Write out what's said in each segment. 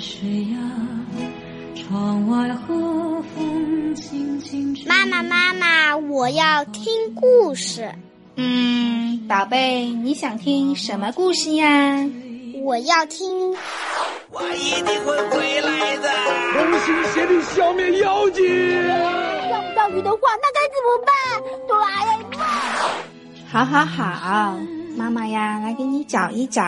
睡呀，窗外和风轻轻吹。妈妈，妈妈，我要听故事。嗯，宝贝，你想听什么故事呀？我要听。我一定会回来的。同心协力消灭妖精。钓不到鱼的话，那该怎么办？哆啦 A 梦。好好好，妈妈呀，来给你找一找。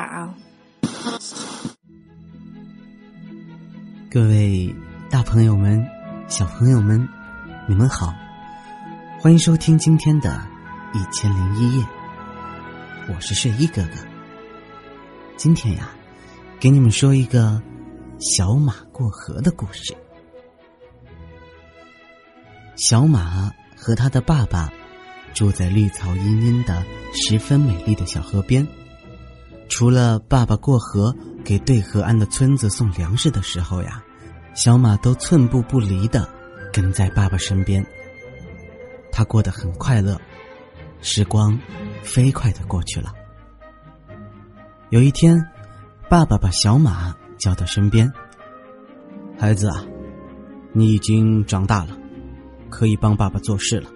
各位大朋友们、小朋友们，你们好，欢迎收听今天的《一千零一夜》，我是睡衣哥哥。今天呀，给你们说一个小马过河的故事。小马和他的爸爸住在绿草茵茵的、十分美丽的小河边。除了爸爸过河给对河岸的村子送粮食的时候呀，小马都寸步不离的跟在爸爸身边。他过得很快乐，时光飞快的过去了。有一天，爸爸把小马叫到身边：“孩子啊，你已经长大了，可以帮爸爸做事了。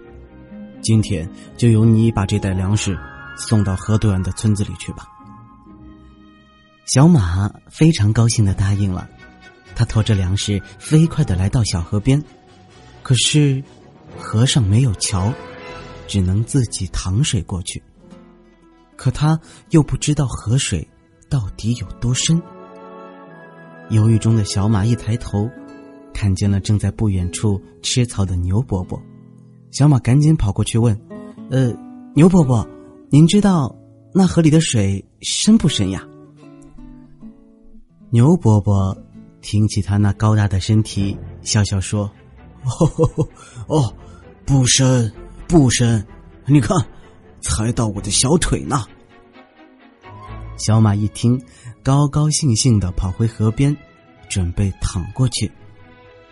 今天就由你把这袋粮食送到河对岸的村子里去吧。”小马非常高兴的答应了，他驮着粮食飞快的来到小河边，可是河上没有桥，只能自己淌水过去。可他又不知道河水到底有多深。犹豫中的小马一抬头，看见了正在不远处吃草的牛伯伯，小马赶紧跑过去问：“呃，牛伯伯，您知道那河里的水深不深呀？”牛伯伯挺起他那高大的身体，笑笑说：“哦，不深不深，你看，才到我的小腿呢。”小马一听，高高兴兴的跑回河边，准备躺过去。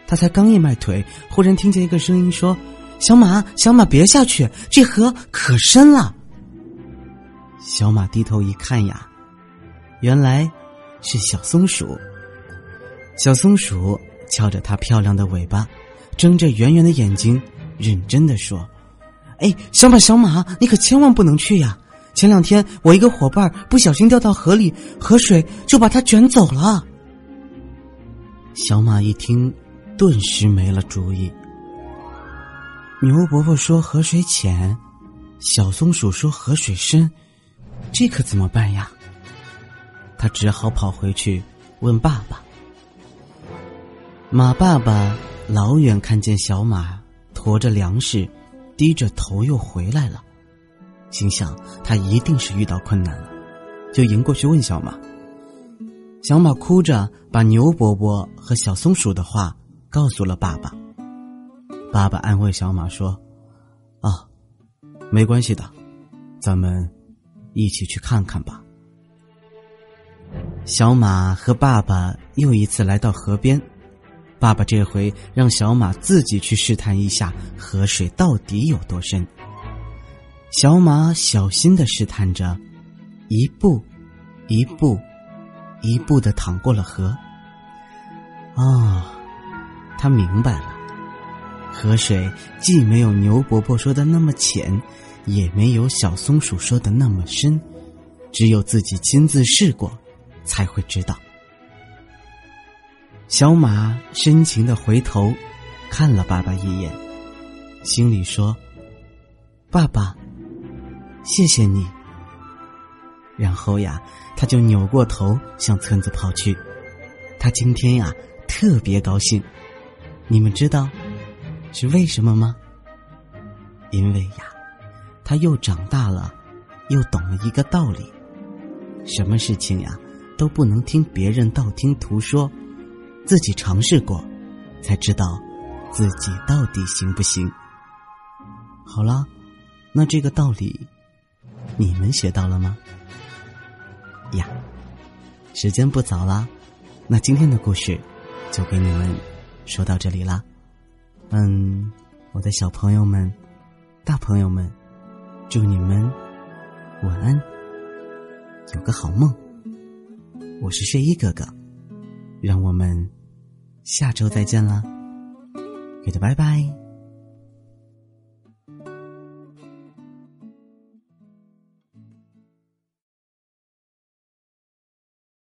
他才刚一迈腿，忽然听见一个声音说：“小马，小马，别下去，这河可深了。”小马低头一看呀，原来。是小松鼠。小松鼠翘着它漂亮的尾巴，睁着圆圆的眼睛，认真的说：“哎，小马，小马，你可千万不能去呀！前两天我一个伙伴不小心掉到河里，河水就把它卷走了。”小马一听，顿时没了主意。牛伯伯说河水浅，小松鼠说河水深，这可怎么办呀？他只好跑回去问爸爸。马爸爸老远看见小马驮着粮食，低着头又回来了，心想他一定是遇到困难了，就迎过去问小马。小马哭着把牛伯伯和小松鼠的话告诉了爸爸。爸爸安慰小马说：“啊，没关系的，咱们一起去看看吧。”小马和爸爸又一次来到河边，爸爸这回让小马自己去试探一下河水到底有多深。小马小心的试探着，一步，一步，一步的淌过了河。啊，他明白了，河水既没有牛伯伯说的那么浅，也没有小松鼠说的那么深，只有自己亲自试过。才会知道。小马深情的回头看了爸爸一眼，心里说：“爸爸，谢谢你。”然后呀，他就扭过头向村子跑去。他今天呀特别高兴，你们知道是为什么吗？因为呀，他又长大了，又懂了一个道理：什么事情呀？都不能听别人道听途说，自己尝试过，才知道自己到底行不行。好了，那这个道理你们学到了吗？呀，时间不早啦，那今天的故事就给你们说到这里啦。嗯，我的小朋友们、大朋友们，祝你们晚安，有个好梦。我是睡衣哥哥让我们下周再见了。Goodbye bye